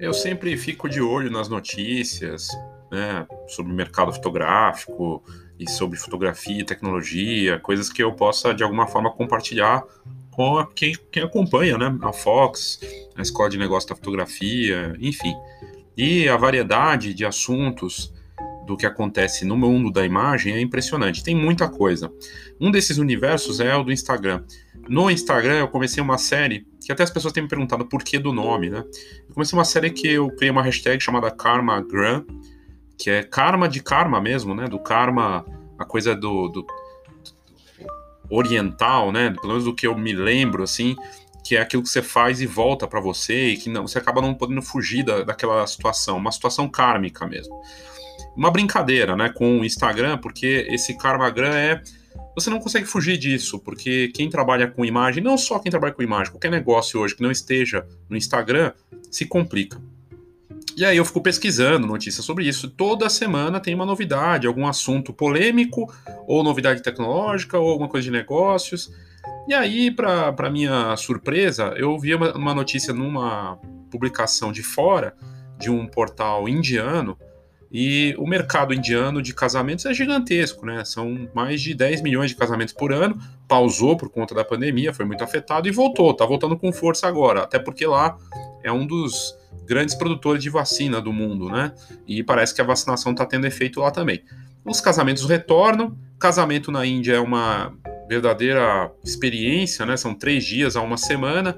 Eu sempre fico de olho nas notícias, né, sobre o mercado fotográfico e sobre fotografia e tecnologia, coisas que eu possa de alguma forma compartilhar com quem, quem acompanha, né, a Fox, a Escola de Negócios da Fotografia, enfim. E a variedade de assuntos do que acontece no mundo da imagem é impressionante. Tem muita coisa. Um desses universos é o do Instagram. No Instagram eu comecei uma série que até as pessoas têm me perguntado por que do nome, né? Eu comecei uma série que eu criei uma hashtag chamada KarmaGram, que é karma de karma mesmo, né? Do karma, a coisa do, do oriental, né? Pelo menos do que eu me lembro, assim, que é aquilo que você faz e volta para você e que não, você acaba não podendo fugir da, daquela situação, uma situação kármica mesmo. Uma brincadeira, né, com o Instagram, porque esse Karmagram é você não consegue fugir disso, porque quem trabalha com imagem, não só quem trabalha com imagem, qualquer negócio hoje que não esteja no Instagram, se complica. E aí eu fico pesquisando notícias sobre isso. Toda semana tem uma novidade, algum assunto polêmico, ou novidade tecnológica, ou alguma coisa de negócios. E aí, para minha surpresa, eu vi uma, uma notícia numa publicação de fora, de um portal indiano, e o mercado indiano de casamentos é gigantesco, né? São mais de 10 milhões de casamentos por ano. Pausou por conta da pandemia, foi muito afetado e voltou. Tá voltando com força agora, até porque lá é um dos grandes produtores de vacina do mundo, né? E parece que a vacinação está tendo efeito lá também. Os casamentos retornam. Casamento na Índia é uma verdadeira experiência, né? São três dias a uma semana.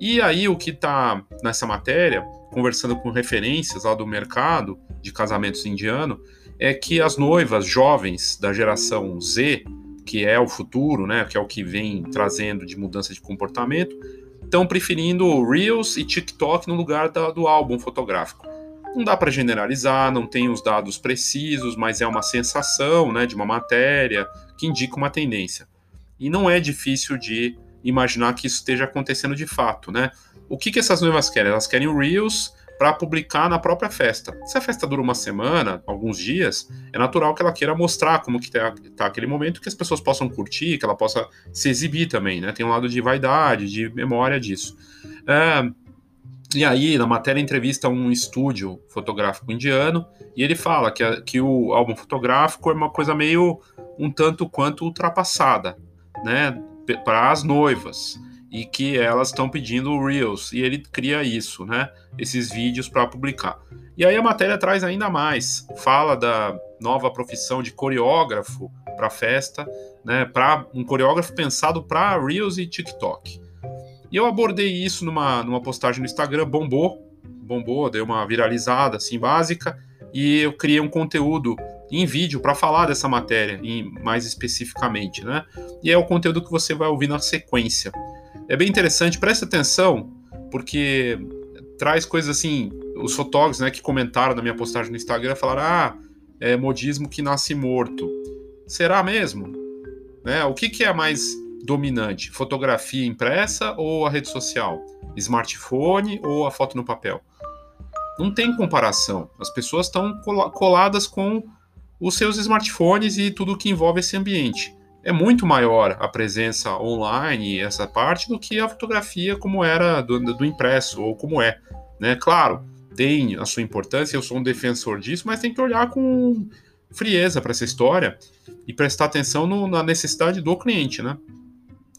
E aí o que está nessa matéria, conversando com referências lá do mercado de casamentos indiano, é que as noivas jovens da geração Z, que é o futuro, né? Que é o que vem trazendo de mudança de comportamento, estão preferindo Reels e TikTok no lugar da, do álbum fotográfico. Não dá para generalizar, não tem os dados precisos, mas é uma sensação né, de uma matéria que indica uma tendência. E não é difícil de imaginar que isso esteja acontecendo de fato. Né? O que, que essas noivas querem? Elas querem o Reels para publicar na própria festa. Se a festa dura uma semana, alguns dias, é natural que ela queira mostrar como que está tá aquele momento, que as pessoas possam curtir, que ela possa se exibir também, né? Tem um lado de vaidade, de memória disso. É, e aí, na matéria, entrevista um estúdio fotográfico indiano, e ele fala que, a, que o álbum fotográfico é uma coisa meio um tanto quanto ultrapassada, né? Para as noivas e que elas estão pedindo Reels, e ele cria isso, né? Esses vídeos para publicar. E aí a matéria traz ainda mais, fala da nova profissão de coreógrafo para festa, né? Para um coreógrafo pensado para Reels e TikTok. E eu abordei isso numa, numa postagem no Instagram, bombou, bombou, deu uma viralizada assim básica, e eu criei um conteúdo em vídeo para falar dessa matéria, em, mais especificamente, né? E é o conteúdo que você vai ouvir na sequência. É bem interessante, preste atenção, porque traz coisas assim. Os fotógrafos né, que comentaram na minha postagem no Instagram falaram: ah, é modismo que nasce morto. Será mesmo? Né? O que, que é mais dominante? Fotografia impressa ou a rede social? Smartphone ou a foto no papel? Não tem comparação. As pessoas estão coladas com os seus smartphones e tudo que envolve esse ambiente é muito maior a presença online, essa parte, do que a fotografia como era do, do impresso, ou como é. Né? Claro, tem a sua importância, eu sou um defensor disso, mas tem que olhar com frieza para essa história e prestar atenção no, na necessidade do cliente, né?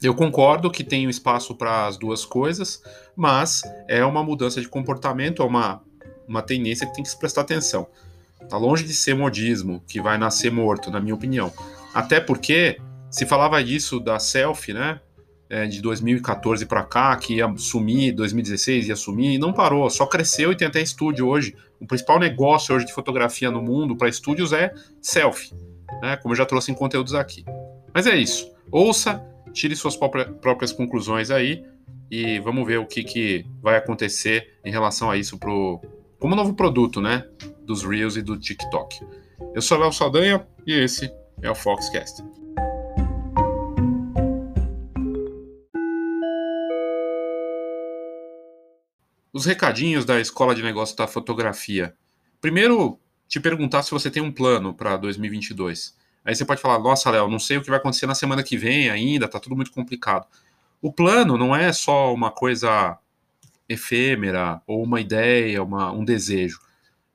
Eu concordo que tem espaço para as duas coisas, mas é uma mudança de comportamento, é uma, uma tendência que tem que se prestar atenção. Tá longe de ser modismo, que vai nascer morto, na minha opinião. Até porque se falava disso da selfie, né? É, de 2014 para cá, que ia sumir, 2016 ia sumir, e não parou, só cresceu e tem até estúdio hoje. O principal negócio hoje de fotografia no mundo para estúdios é selfie, né? Como eu já trouxe em conteúdos aqui. Mas é isso. Ouça, tire suas próprias conclusões aí e vamos ver o que, que vai acontecer em relação a isso pro, como novo produto, né? Dos Reels e do TikTok. Eu sou Léo Saldanha e esse é o Foxcast. Os recadinhos da Escola de Negócios da Fotografia. Primeiro, te perguntar se você tem um plano para 2022. Aí você pode falar: Nossa, Léo, não sei o que vai acontecer na semana que vem ainda, tá tudo muito complicado. O plano não é só uma coisa efêmera, ou uma ideia, uma, um desejo.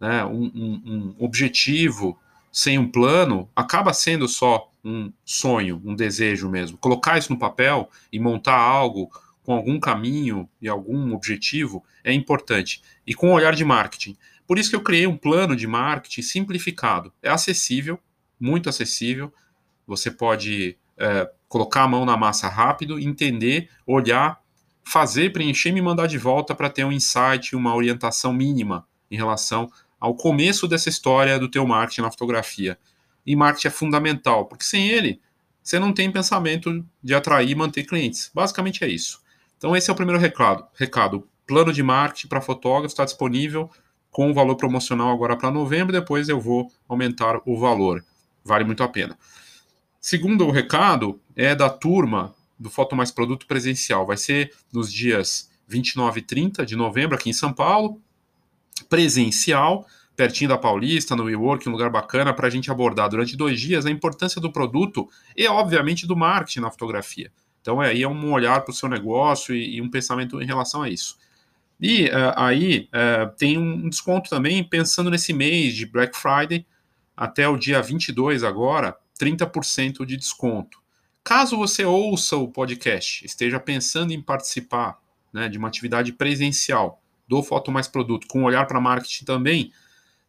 Né? Um, um, um objetivo sem um plano acaba sendo só um sonho, um desejo mesmo. Colocar isso no papel e montar algo com algum caminho e algum objetivo é importante. E com um olhar de marketing. Por isso que eu criei um plano de marketing simplificado. É acessível, muito acessível. Você pode é, colocar a mão na massa rápido, entender, olhar, fazer, preencher e me mandar de volta para ter um insight, uma orientação mínima em relação ao começo dessa história do teu marketing na fotografia. E marketing é fundamental, porque sem ele, você não tem pensamento de atrair e manter clientes. Basicamente é isso. Então, esse é o primeiro recado. recado. Plano de marketing para fotógrafo está disponível com o valor promocional agora para novembro, depois eu vou aumentar o valor. Vale muito a pena. Segundo o recado é da turma do Foto Mais Produto presencial. Vai ser nos dias 29 e 30 de novembro aqui em São Paulo, presencial, pertinho da Paulista, no WeWork, um lugar bacana para a gente abordar durante dois dias a importância do produto e, obviamente, do marketing na fotografia. Então, aí é um olhar para o seu negócio e, e, um pensamento em relação a isso. E uh, aí uh, tem um desconto também, pensando nesse mês de Black Friday, até o dia 22 agora, 30% de desconto. Caso você ouça o podcast, esteja pensando em participar né, de uma atividade presencial do Foto Mais Produto, com olhar para marketing também,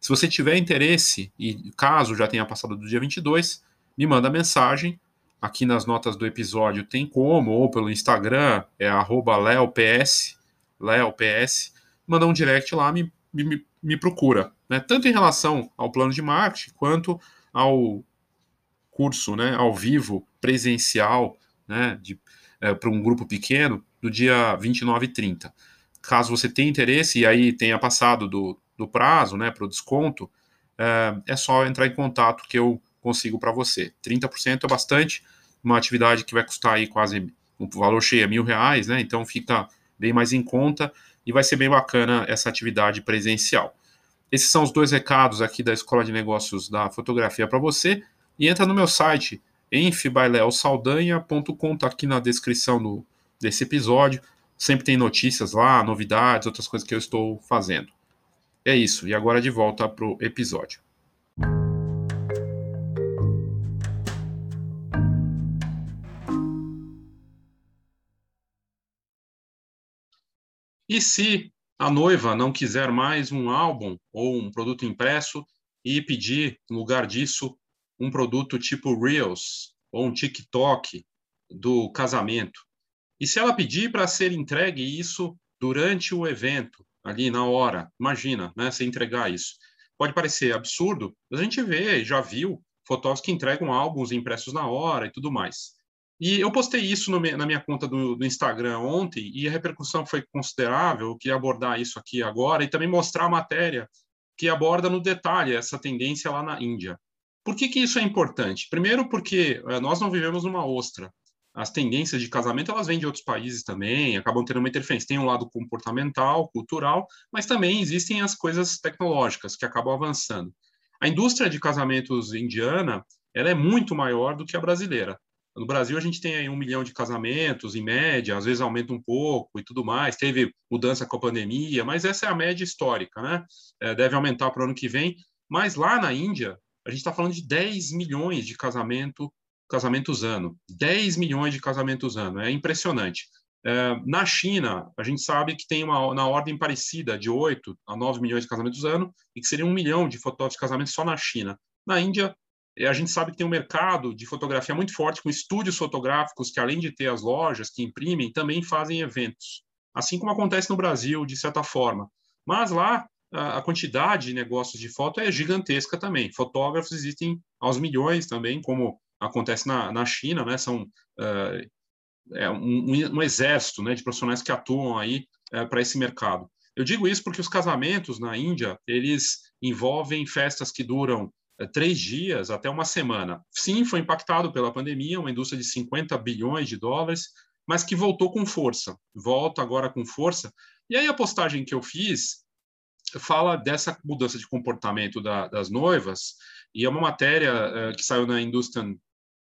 se você tiver interesse, e caso já tenha passado do dia 22, me manda mensagem aqui nas notas do episódio tem como, ou pelo Instagram, é leops, leops, manda um direct lá, me, me, me procura. Né? Tanto em relação ao plano de marketing, quanto ao curso né, ao vivo, presencial, né, é, para um grupo pequeno, do dia 29 e 30. Caso você tenha interesse e aí tenha passado do, do prazo né, para o desconto, é, é só entrar em contato que eu consigo para você. 30% é bastante, uma atividade que vai custar aí quase, o valor cheio é mil reais, né? Então fica bem mais em conta e vai ser bem bacana essa atividade presencial. Esses são os dois recados aqui da Escola de Negócios da Fotografia para você. E entra no meu site, enfbaileosaldanha.com, tá aqui na descrição do, desse episódio. Sempre tem notícias lá, novidades, outras coisas que eu estou fazendo. É isso, e agora de volta para o episódio. E se a noiva não quiser mais um álbum ou um produto impresso e pedir, no lugar disso, um produto tipo Reels ou um TikTok do casamento? E se ela pedir para ser entregue isso durante o evento, ali na hora, imagina, né, você entregar isso. Pode parecer absurdo, mas a gente vê, já viu fotógrafos que entregam álbuns impressos na hora e tudo mais. E eu postei isso no, na minha conta do, do, Instagram ontem e a repercussão foi considerável. Eu queria abordar isso aqui agora e também mostrar a matéria que aborda no detalhe essa tendência lá na Índia. Por que, que isso é importante? Primeiro, porque é, nós não vivemos numa ostra. As tendências de casamento elas vêm de outros países também, acabam tendo uma interferência. Tem um lado comportamental, cultural, mas também existem as coisas tecnológicas que acabam avançando. A indústria de casamentos indiana ela é muito maior do que a brasileira. No Brasil, a gente tem aí um milhão de casamentos, em média, às vezes aumenta um pouco e tudo mais. Teve mudança com a pandemia, mas essa é a média histórica, né? É, deve aumentar para o ano que vem. Mas lá na Índia, a gente está falando de 10 milhões de casamento, casamentos ano. 10 milhões de casamentos ano. É impressionante. É, na China, a gente sabe que tem uma na ordem parecida de 8 a 9 milhões de casamentos ano e que seria um milhão de fotógrafos de casamento só na China. Na Índia, a gente sabe que tem um mercado de fotografia muito forte, com estúdios fotográficos que, além de ter as lojas que imprimem, também fazem eventos. Assim como acontece no Brasil, de certa forma. Mas lá, a quantidade de negócios de foto é gigantesca também. Fotógrafos existem aos milhões também, como acontece na, na China, né? São uh, é um, um, exército né, de profissionais que atuam aí uh, para esse mercado. Eu digo isso porque os casamentos na Índia, eles envolvem festas que duram três dias até uma semana. Sim, foi impactado pela pandemia, uma indústria de 50 bilhões de dólares, mas que voltou com força. Volta agora com força. E aí a postagem que eu fiz fala dessa mudança de comportamento da, das noivas, e é uma matéria uh, que saiu na Industry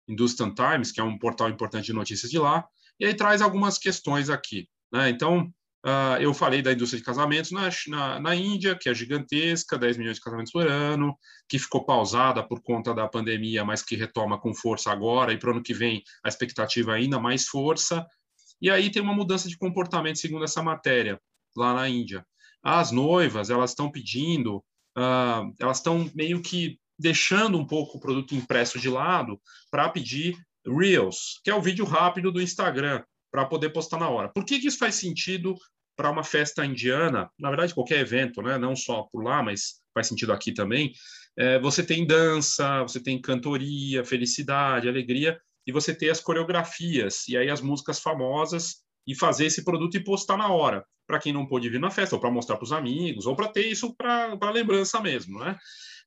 Times, que é um portal importante de notícias de lá, e aí traz algumas questões aqui. Né? Então, Uh, eu falei da indústria de casamentos na, na, na, Índia, que é gigantesca, 10 milhões de casamentos por ano, que ficou pausada por conta da pandemia, mas que retoma com força agora, e para o ano que vem a expectativa é ainda mais força. E aí tem uma mudança de comportamento, segundo essa matéria, lá na Índia. As noivas, elas estão pedindo, uh, elas estão meio que deixando um pouco o produto impresso de lado para pedir Reels, que é o vídeo rápido do Instagram, para poder postar na hora. Por que, que isso faz sentido para uma festa indiana? Na verdade, qualquer evento, né? não só por lá, mas faz sentido aqui também. É, você tem dança, você tem cantoria, felicidade, alegria, e você tem as coreografias, e aí as músicas famosas, e fazer esse produto e postar na hora, para quem não pôde vir na festa, ou para mostrar para os amigos, ou para ter isso para lembrança mesmo. Né?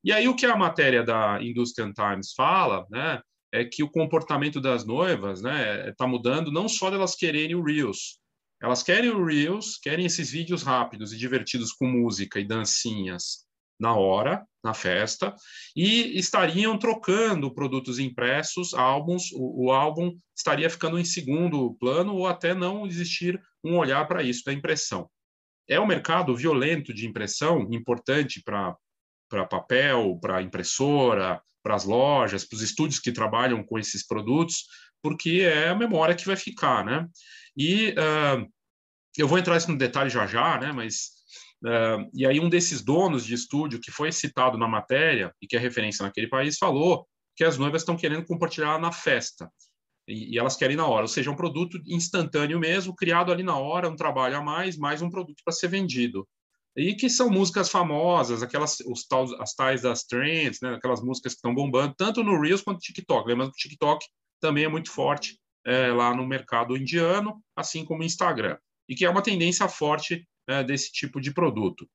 E aí o que a matéria da Industrial Times fala, né, é que o comportamento das noivas, né, está mudando não só delas quererem o Reels, elas querem o Reels, querem esses vídeos rápidos e divertidos com música e dancinhas na hora, na festa, e estariam trocando produtos impressos, álbuns, o, o álbum estaria ficando em segundo plano ou até não existir um olhar para isso, da impressão. É um mercado violento de impressão, importante para para papel, para impressora, para as lojas, para os estúdios que trabalham com esses produtos, porque é a memória que vai ficar, né? E uh, eu vou entrar isso no detalhe já já, né? Mas uh, e aí um desses donos de estúdio que foi citado na matéria e que é referência naquele país falou que as noivas estão querendo compartilhar na festa e, e elas querem na hora, ou seja, um produto instantâneo mesmo, criado ali na hora, um trabalho a mais, mais um produto para ser vendido e que são músicas famosas, aquelas os tais, as tais das trends, né, aquelas músicas que estão bombando tanto no Reels quanto no TikTok. Lembrando que o TikTok também é muito forte é, lá no mercado indiano, assim como o Instagram, e que é uma tendência forte é, desse tipo de produto.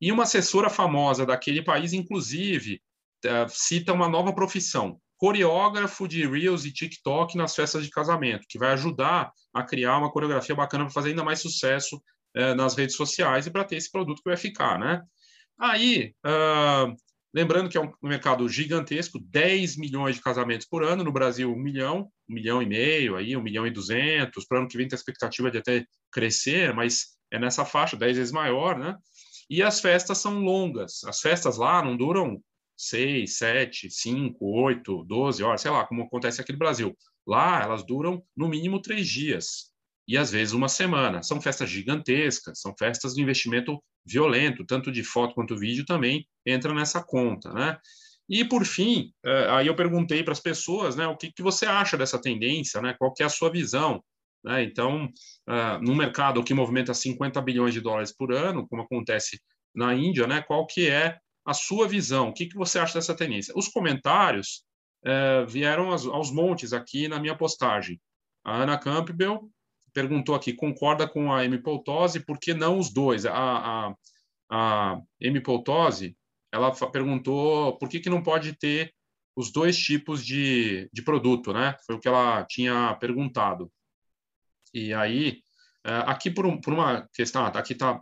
E uma assessora famosa daquele país, inclusive, é, cita uma nova profissão, coreógrafo de Reels e TikTok nas festas de casamento, que vai ajudar a criar uma coreografia bacana para fazer ainda mais sucesso é, nas redes sociais e para ter esse produto que vai ficar, né? Aí, uh, lembrando que é um mercado gigantesco, 10 milhões de casamentos por ano, no Brasil 1 milhão, 1 milhão e meio, aí 1 milhão e 200, para o ano que vem tem a expectativa de até crescer, mas é nessa faixa, 10 vezes maior, né? E as festas são longas, as festas lá não duram 6, 7, 5, 8, 12 horas, sei lá, como acontece aqui no Brasil. Lá elas duram no mínimo três dias e às vezes uma semana. São festas gigantescas, são festas de investimento violento, tanto de foto quanto vídeo também entra nessa conta, né? E por fim, eh, aí eu perguntei para as pessoas, né, o que, que você acha dessa tendência, né? Qual que é a sua visão? Né? Então, uh, no mercado que movimenta 50 bilhões de dólares por ano, como acontece na Índia, né? Qual que é a sua visão? O que, que você acha dessa tendência? Os comentários uh, vieram aos, aos montes aqui na minha postagem. A Ana Campbell perguntou aqui, concorda com a hemipoltose, por que não os dois? A, a, a hemipoltose, ela perguntou por que, que não pode ter os dois tipos de, de produto, né? Foi o que ela tinha perguntado. E aí, é, aqui por, um, por uma questão, ah, aqui tá.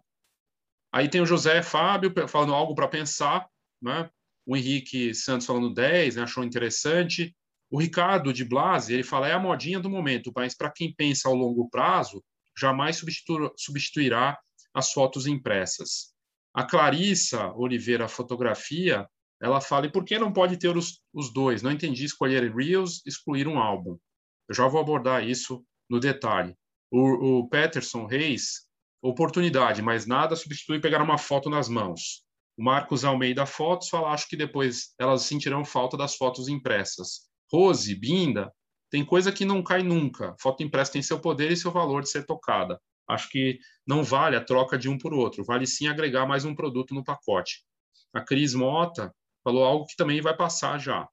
Aí tem o José Fábio falando algo para pensar, né? O Henrique Santos falando 10, né? achou interessante. O Ricardo de Blasi, ele fala, é a modinha do momento, mas para quem pensa ao longo prazo, jamais substitu substituirá as fotos impressas. A Clarissa Oliveira Fotografia, ela fala, e por que não pode ter os, os dois? Não entendi escolher Reels, excluir um álbum. Eu já vou abordar isso no detalhe. O, o Peterson Reis, oportunidade, mas nada substitui pegar uma foto nas mãos. O Marcos Almeida Fotos fala, acho que depois elas sentirão falta das fotos impressas. Rose, Binda, tem coisa que não cai nunca. Foto impressa tem seu poder e seu valor de ser tocada. Acho que não vale a troca de um por outro, vale sim agregar mais um produto no pacote. A Cris Mota falou algo que também vai passar já,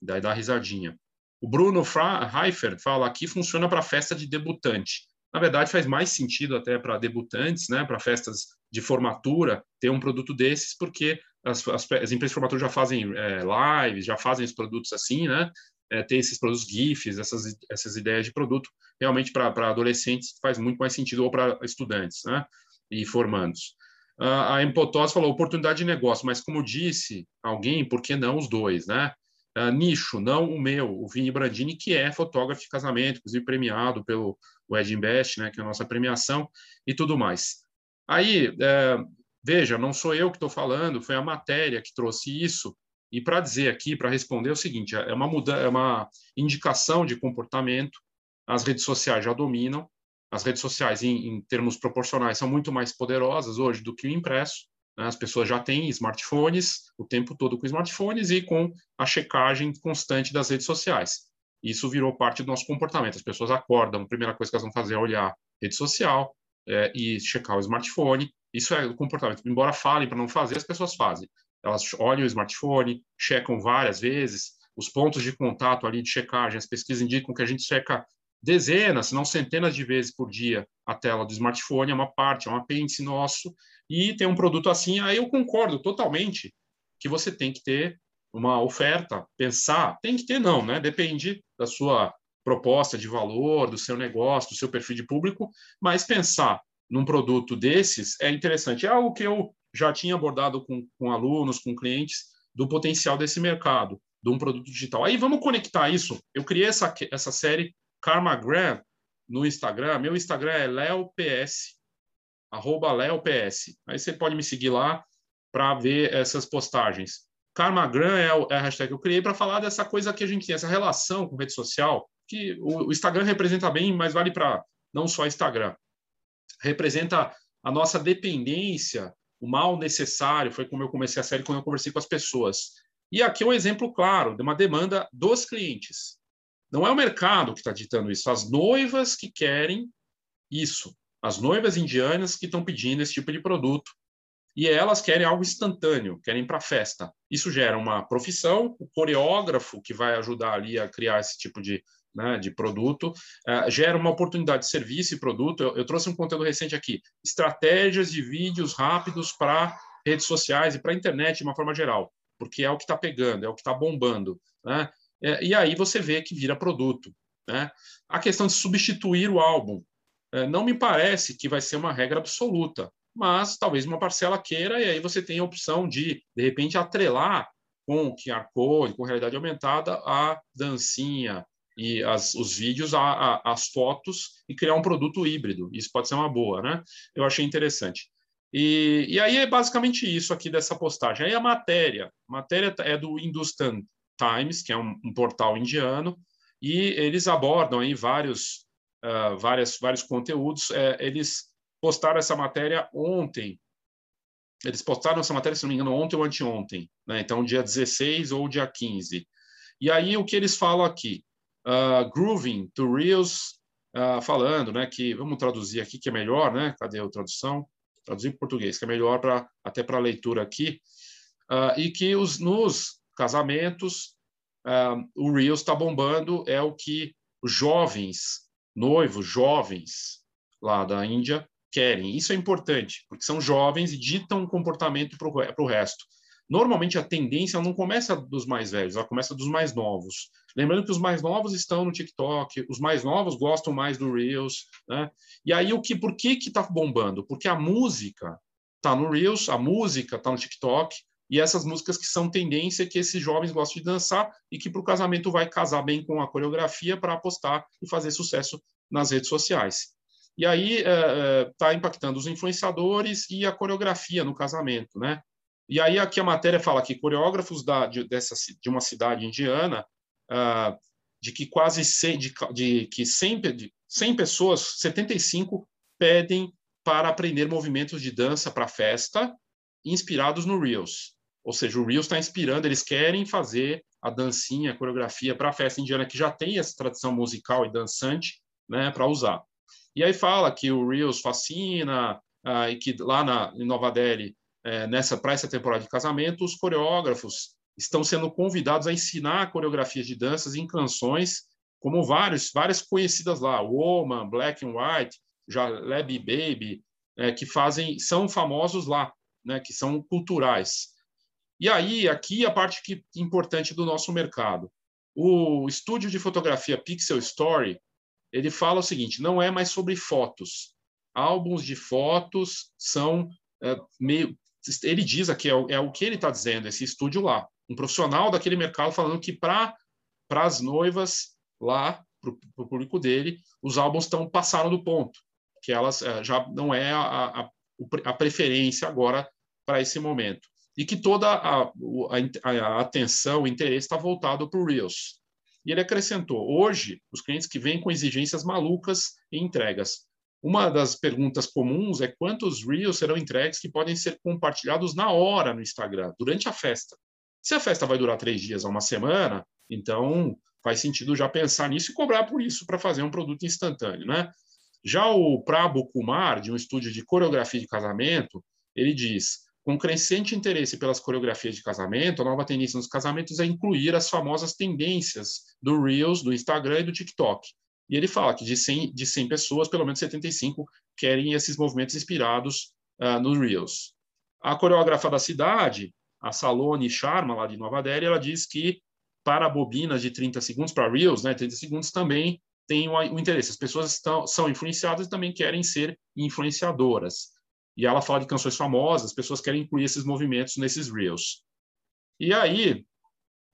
daí dá risadinha. O Bruno Heifer fala aqui funciona para festa de debutante. Na verdade, faz mais sentido até para debutantes, né, para festas de formatura, ter um produto desses, porque as, as, as empresas de formatura já fazem é, lives, já fazem os produtos assim, né? É, ter esses produtos GIFs, essas, essas ideias de produto, realmente para adolescentes faz muito mais sentido, ou para estudantes né, e formandos. Uh, a Empotós falou oportunidade de negócio, mas como disse alguém, por que não os dois, né? Uh, nicho, não o meu, o Vini Brandini, que é fotógrafo de casamento, inclusive premiado pelo Ed Invest, né, que é a nossa premiação, e tudo mais. Aí, é, veja, não sou eu que estou falando, foi a matéria que trouxe isso. E para dizer aqui, para responder é o seguinte: é uma, muda, é uma indicação de comportamento. As redes sociais já dominam. As redes sociais, em, em termos proporcionais, são muito mais poderosas hoje do que o impresso. Né? As pessoas já têm smartphones o tempo todo com smartphones e com a checagem constante das redes sociais. Isso virou parte do nosso comportamento. As pessoas acordam, a primeira coisa que elas vão fazer é olhar rede social é, e checar o smartphone. Isso é o comportamento. Embora falem para não fazer, as pessoas fazem. Elas olham o smartphone, checam várias vezes, os pontos de contato ali de checagem, as pesquisas indicam que a gente checa dezenas, se não centenas de vezes por dia a tela do smartphone, é uma parte, é um apêndice nosso, e tem um produto assim, aí eu concordo totalmente que você tem que ter uma oferta, pensar, tem que ter não, né? Depende da sua proposta de valor, do seu negócio, do seu perfil de público, mas pensar num produto desses é interessante. É algo que eu já tinha abordado com, com alunos, com clientes, do potencial desse mercado, de um produto digital. Aí vamos conectar isso. Eu criei essa, essa série Karma Graham no Instagram. Meu Instagram é leops, arroba leops. Aí você pode me seguir lá para ver essas postagens. Karma Graham é, é a hashtag que eu criei para falar dessa coisa que a gente tem, essa relação com rede social, que o, o Instagram representa bem, mas vale para não só Instagram. Representa a nossa dependência, o mal necessário, foi como eu comecei a série quando eu conversei com as pessoas. E aqui é um exemplo claro de uma demanda dos clientes. Não é o mercado que está ditando isso, as noivas que querem isso, as noivas indianas que estão pedindo esse tipo de produto. E elas querem algo instantâneo, querem para festa. Isso gera uma profissão, o coreógrafo que vai ajudar ali a criar esse tipo de, né, de produto, uh, gera uma oportunidade de serviço e produto. Eu, eu, trouxe um conteúdo recente aqui: estratégias de vídeos rápidos para redes sociais e para a internet de uma forma geral, porque é o que está pegando, é o que está bombando. Né? e aí você vê que vira produto. Né? A questão de substituir o álbum é, não me parece que vai ser uma regra absoluta, mas talvez uma parcela queira, e aí você tem a opção de, de repente, atrelar com o QR Code, com realidade aumentada, a dancinha e as, os vídeos, a, a, as fotos, e criar um produto híbrido. Isso pode ser uma boa, né? Eu achei interessante. E, e aí é basicamente isso aqui dessa postagem. Aí a matéria. A matéria é do Hindustan Times, que é um, um portal indiano, e eles abordam aí vários, uh, várias, vários conteúdos. É, eles postaram essa matéria ontem. Eles postaram essa matéria, se não me engano, ontem ou anteontem, né? então dia 16 ou dia 15. E aí o que eles falam aqui? Uh, grooving to Reels, uh, falando, né, que vamos traduzir aqui que é melhor, né? Cadê a tradução? Traduzir para português, que é melhor para até para a leitura aqui. Uh, e que os, nos casamentos, o Reels está bombando, é o que os jovens, noivos, jovens lá da Índia querem. Isso é importante, porque são jovens e ditam um comportamento para o resto. Normalmente a tendência não começa dos mais velhos, ela começa dos mais novos. Lembrando que os mais novos estão no TikTok, os mais novos gostam mais do Reels, né? E aí o que, por que que está bombando? Porque a música está no Reels, a música está no TikTok, e essas músicas que são tendência que esses jovens gostam de dançar e que para o casamento vai casar bem com a coreografia para apostar e fazer sucesso nas redes sociais. E aí está é, é impactando os influenciadores e a coreografia no casamento, né? E aí aqui a matéria fala que coreógrafos da, de, dessa, de uma cidade indiana, uh, de que quase 100, de, de que 100, de 100 pessoas, 75 pedem para aprender movimentos de dança para festa, inspirados no Reels. Ou seja, o Reels está inspirando, eles querem fazer a dancinha, a coreografia para a festa indiana, que já tem essa tradição musical e dançante, né, para usar. E aí fala que o Reels fascina, ah, e que lá na, em Nova Delhi, é, nessa para essa temporada de casamento, os coreógrafos estão sendo convidados a ensinar coreografias de danças em canções, como vários, várias conhecidas lá, Woman, Black and White, Jalebi Baby, é, que fazem, são famosos lá, né, que são culturais. E aí, aqui a parte que, importante do nosso mercado. O estúdio de fotografia Pixel Story, ele fala o seguinte, não é mais sobre fotos. Álbuns de fotos são é, meio... Ele diz aqui, é o, é o que ele está dizendo, esse estúdio lá. Um profissional daquele mercado falando que para as noivas lá, para o público dele, os álbuns estão passaram do ponto, que elas é, já não é a, a, a preferência agora para esse momento. E que toda a, a, atenção, o interesse está voltado para o Reels. E ele acrescentou: hoje, os clientes que vêm com exigências malucas em entregas. Uma das perguntas comuns é quantos Reels serão entregues que podem ser compartilhados na hora no Instagram, durante a festa. Se a festa vai durar três dias a uma semana, então faz sentido já pensar nisso e cobrar por isso para fazer um produto instantâneo, né? Já o Prabhu Kumar, de um estúdio de coreografia de casamento, ele diz: com crescente interesse pelas coreografias de casamento, a nova tendência nos casamentos é incluir as famosas tendências do Reels, do Instagram e do TikTok. E ele fala que de 100, de 100 pessoas, pelo menos 75 querem esses movimentos inspirados uh, no Reels. A coreógrafa da cidade, a Salone Sharma, lá de Nova Delhi, ela diz que para bobinas de 30 segundos, para Reels, né, 30 segundos também tem o, o interesse. As pessoas estão, são influenciadas e também querem ser influenciadoras. E ela fala de canções famosas, as pessoas querem incluir esses movimentos nesses reels. E aí,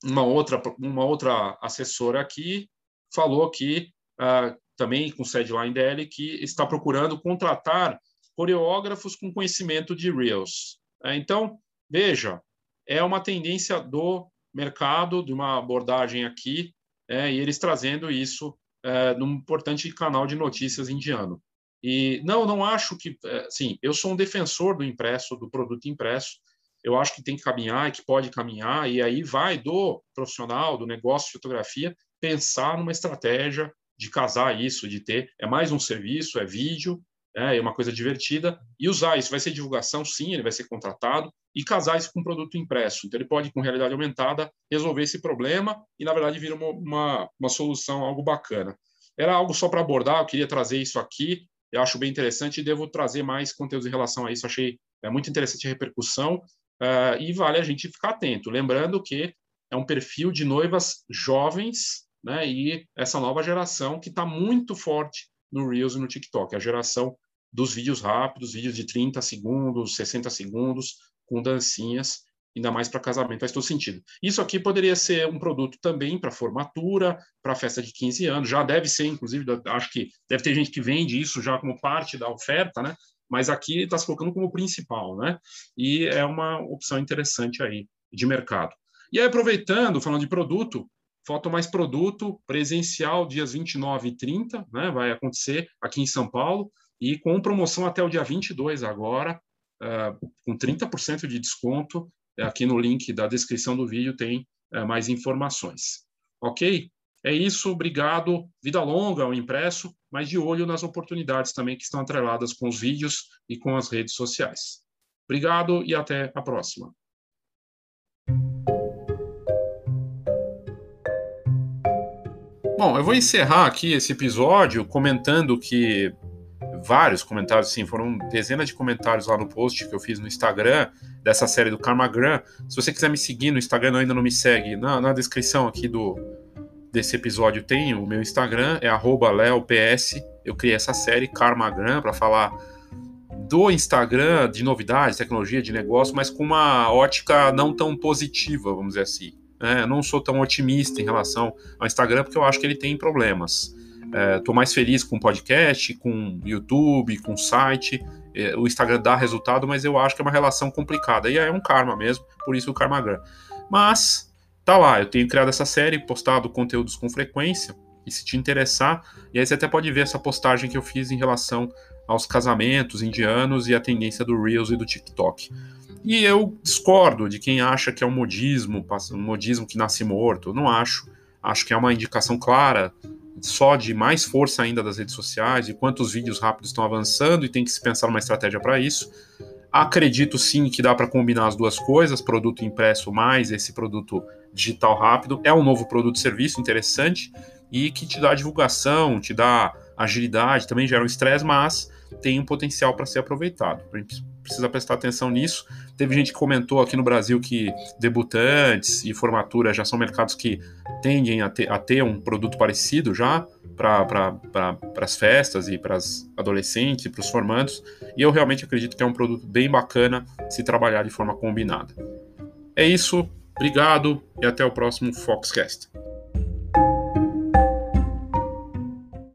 uma outra, uma outra assessora aqui falou que, uh, também com sede lá em Delhi, que está procurando contratar coreógrafos com conhecimento de reels. Uh, então, veja, é uma tendência do mercado, de uma abordagem aqui, é, e eles trazendo isso é, num importante canal de notícias indiano. E não, não acho que, é, sim, eu sou um defensor do impresso, do produto impresso. Eu acho que tem que caminhar e que pode caminhar, e aí vai do profissional, do negócio de fotografia, pensar numa estratégia de casar isso, de ter. É mais um serviço, é vídeo, é, é uma coisa divertida, e usar isso. Vai ser divulgação, sim, ele vai ser contratado, e casar isso com produto impresso. Então, ele pode, com realidade aumentada, resolver esse problema e, na verdade, vir uma, uma, uma solução, algo bacana. Era algo só para abordar, eu queria trazer isso aqui eu acho bem interessante e devo trazer mais conteúdos em relação a isso. Achei é, muito interessante a repercussão uh, e vale a gente ficar atento. Lembrando que é um perfil de noivas jovens né, e essa nova geração que está muito forte no Reels e no TikTok, a geração dos vídeos rápidos, vídeos de 30 segundos, 60 segundos, com dancinhas ainda mais para casamento, faz todo sentido. Isso aqui poderia ser um produto também para formatura, para festa de 15 anos, já deve ser, inclusive, acho que deve ter gente que vende isso já como parte da oferta, né? Mas aqui está se colocando como principal, né? E é uma opção interessante aí de mercado. E aí, aproveitando, falando de produto, Foto Mais Produto, presencial, dias 29 e 30, né? Vai acontecer aqui em São Paulo, e com promoção até o dia 22 agora, uh, com 30% de desconto Aqui no link da descrição do vídeo tem é, mais informações. Ok? É isso, obrigado. Vida longa ao impresso, mas de olho nas oportunidades também que estão atreladas com os vídeos e com as redes sociais. Obrigado e até a próxima. Bom, eu vou encerrar aqui esse episódio comentando que vários comentários, sim, foram dezenas de comentários lá no post que eu fiz no Instagram dessa série do Karmagram. Se você quiser me seguir no Instagram, ainda não me segue, na, na descrição aqui do desse episódio tem o meu Instagram, é leops. Eu criei essa série Karmagram para falar do Instagram, de novidades, tecnologia, de negócio, mas com uma ótica não tão positiva, vamos dizer assim. É, eu não sou tão otimista em relação ao Instagram porque eu acho que ele tem problemas. Estou é, mais feliz com podcast, com YouTube, com site. É, o Instagram dá resultado, mas eu acho que é uma relação complicada. E é um karma mesmo, por isso o Karmagram. Mas tá lá, eu tenho criado essa série, postado conteúdos com frequência. E se te interessar, e aí você até pode ver essa postagem que eu fiz em relação aos casamentos indianos e a tendência do Reels e do TikTok. E eu discordo de quem acha que é um modismo, um modismo que nasce morto. Eu não acho. Acho que é uma indicação clara só de mais força ainda das redes sociais e quantos vídeos rápidos estão avançando e tem que se pensar uma estratégia para isso. Acredito sim que dá para combinar as duas coisas, produto impresso mais esse produto digital rápido. É um novo produto e serviço interessante e que te dá divulgação, te dá agilidade, também gera um estresse, mas tem um potencial para ser aproveitado. A gente precisa prestar atenção nisso. Teve gente que comentou aqui no Brasil que debutantes e formatura já são mercados que tendem a ter, a ter um produto parecido já para pra, as festas e para as adolescentes e para os formandos. E eu realmente acredito que é um produto bem bacana se trabalhar de forma combinada. É isso, obrigado e até o próximo Foxcast.